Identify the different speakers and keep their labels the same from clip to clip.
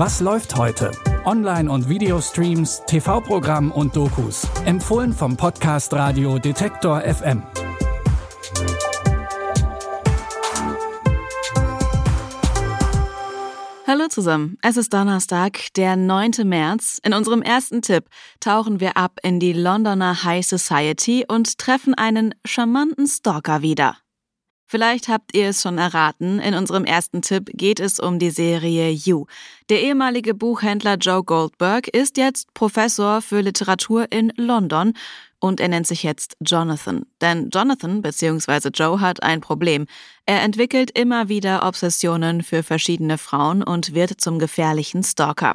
Speaker 1: Was läuft heute? Online- und Videostreams, TV-Programm und Dokus. Empfohlen vom Podcast Radio Detektor FM.
Speaker 2: Hallo zusammen, es ist Donnerstag, der 9. März. In unserem ersten Tipp tauchen wir ab in die Londoner High Society und treffen einen charmanten Stalker wieder. Vielleicht habt ihr es schon erraten, in unserem ersten Tipp geht es um die Serie You. Der ehemalige Buchhändler Joe Goldberg ist jetzt Professor für Literatur in London und er nennt sich jetzt Jonathan. Denn Jonathan bzw. Joe hat ein Problem. Er entwickelt immer wieder Obsessionen für verschiedene Frauen und wird zum gefährlichen Stalker.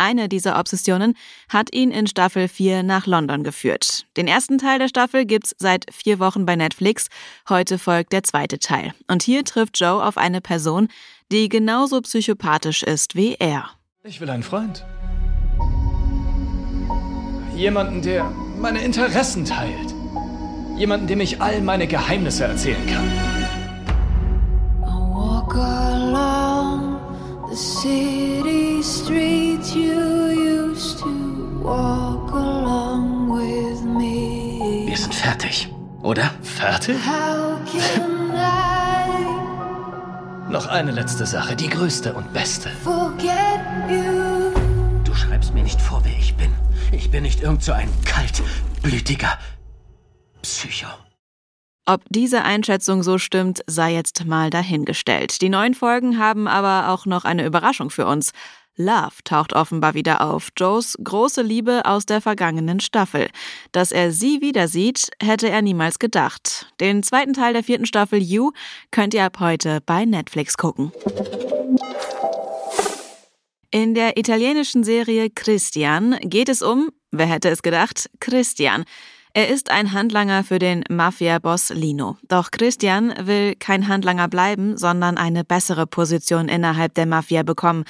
Speaker 2: Eine dieser Obsessionen hat ihn in Staffel 4 nach London geführt. Den ersten Teil der Staffel gibt's seit vier Wochen bei Netflix. Heute folgt der zweite Teil. Und hier trifft Joe auf eine Person, die genauso psychopathisch ist wie er.
Speaker 3: Ich will einen Freund. Jemanden, der meine Interessen teilt. Jemanden, dem ich all meine Geheimnisse erzählen kann. I walk along the city streets you Wir sind fertig, oder? Fertig? Noch eine letzte Sache, die größte und beste. Du schreibst mir nicht vor, wer ich bin. Ich bin nicht irgend so ein kaltblütiger Psycho.
Speaker 2: Ob diese Einschätzung so stimmt, sei jetzt mal dahingestellt. Die neuen Folgen haben aber auch noch eine Überraschung für uns. Love taucht offenbar wieder auf, Joes große Liebe aus der vergangenen Staffel. Dass er sie wieder sieht, hätte er niemals gedacht. Den zweiten Teil der vierten Staffel You könnt ihr ab heute bei Netflix gucken. In der italienischen Serie Christian geht es um, wer hätte es gedacht, Christian. Er ist ein Handlanger für den Mafia-Boss Lino. Doch Christian will kein Handlanger bleiben, sondern eine bessere Position innerhalb der Mafia bekommen.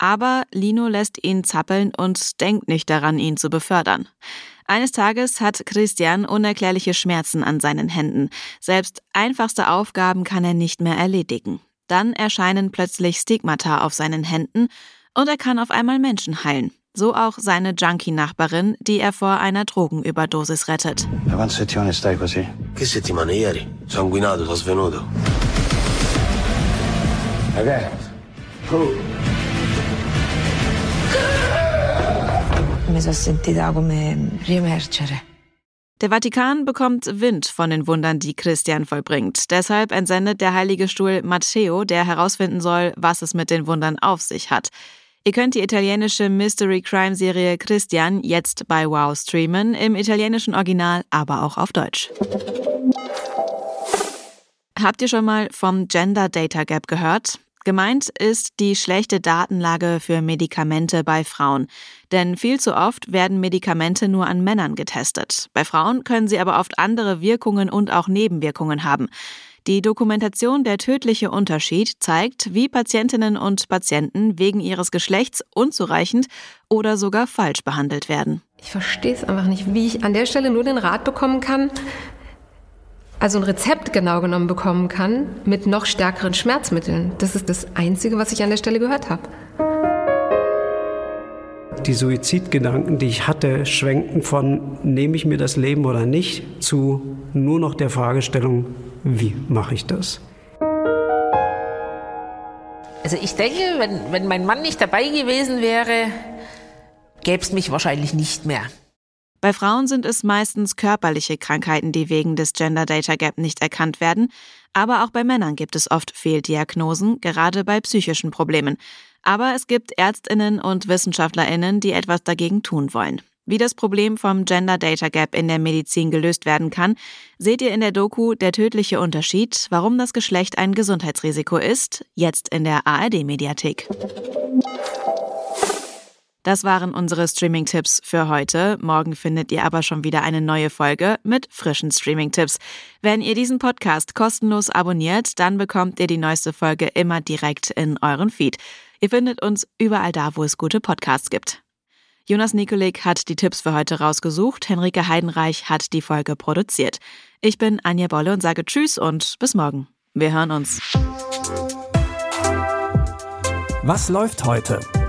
Speaker 2: Aber Lino lässt ihn zappeln und denkt nicht daran, ihn zu befördern. Eines Tages hat Christian unerklärliche Schmerzen an seinen Händen. Selbst einfachste Aufgaben kann er nicht mehr erledigen. Dann erscheinen plötzlich Stigmata auf seinen Händen und er kann auf einmal Menschen heilen. So auch seine Junkie-Nachbarin, die er vor einer Drogenüberdosis rettet.
Speaker 4: Quante settimane stai così?
Speaker 5: Che settimane ieri? Sanguinato, sono svenuto.
Speaker 4: Ragazzi.
Speaker 2: Der Vatikan bekommt Wind von den Wundern, die Christian vollbringt. Deshalb entsendet der Heilige Stuhl Matteo, der herausfinden soll, was es mit den Wundern auf sich hat. Ihr könnt die italienische Mystery Crime Serie Christian jetzt bei Wow streamen, im italienischen Original, aber auch auf Deutsch. Habt ihr schon mal vom Gender Data Gap gehört? Gemeint ist die schlechte Datenlage für Medikamente bei Frauen. Denn viel zu oft werden Medikamente nur an Männern getestet. Bei Frauen können sie aber oft andere Wirkungen und auch Nebenwirkungen haben. Die Dokumentation Der tödliche Unterschied zeigt, wie Patientinnen und Patienten wegen ihres Geschlechts unzureichend oder sogar falsch behandelt werden.
Speaker 6: Ich verstehe es einfach nicht, wie ich an der Stelle nur den Rat bekommen kann, also ein Rezept genau genommen bekommen kann mit noch stärkeren Schmerzmitteln. Das ist das Einzige, was ich an der Stelle gehört habe.
Speaker 7: Die Suizidgedanken, die ich hatte, schwenkten von nehme ich mir das Leben oder nicht zu nur noch der Fragestellung, wie mache ich das?
Speaker 8: Also ich denke, wenn, wenn mein Mann nicht dabei gewesen wäre, gäbe es mich wahrscheinlich nicht mehr.
Speaker 2: Bei Frauen sind es meistens körperliche Krankheiten, die wegen des Gender Data Gap nicht erkannt werden, aber auch bei Männern gibt es oft Fehldiagnosen, gerade bei psychischen Problemen. Aber es gibt Ärztinnen und Wissenschaftlerinnen, die etwas dagegen tun wollen. Wie das Problem vom Gender Data Gap in der Medizin gelöst werden kann, seht ihr in der Doku Der tödliche Unterschied, warum das Geschlecht ein Gesundheitsrisiko ist, jetzt in der ARD Mediathek. Das waren unsere Streaming-Tipps für heute. Morgen findet ihr aber schon wieder eine neue Folge mit frischen Streaming-Tipps. Wenn ihr diesen Podcast kostenlos abonniert, dann bekommt ihr die neueste Folge immer direkt in euren Feed. Ihr findet uns überall da, wo es gute Podcasts gibt. Jonas Nikolik hat die Tipps für heute rausgesucht. Henrike Heidenreich hat die Folge produziert. Ich bin Anja Bolle und sage Tschüss und bis morgen. Wir hören uns.
Speaker 1: Was läuft heute?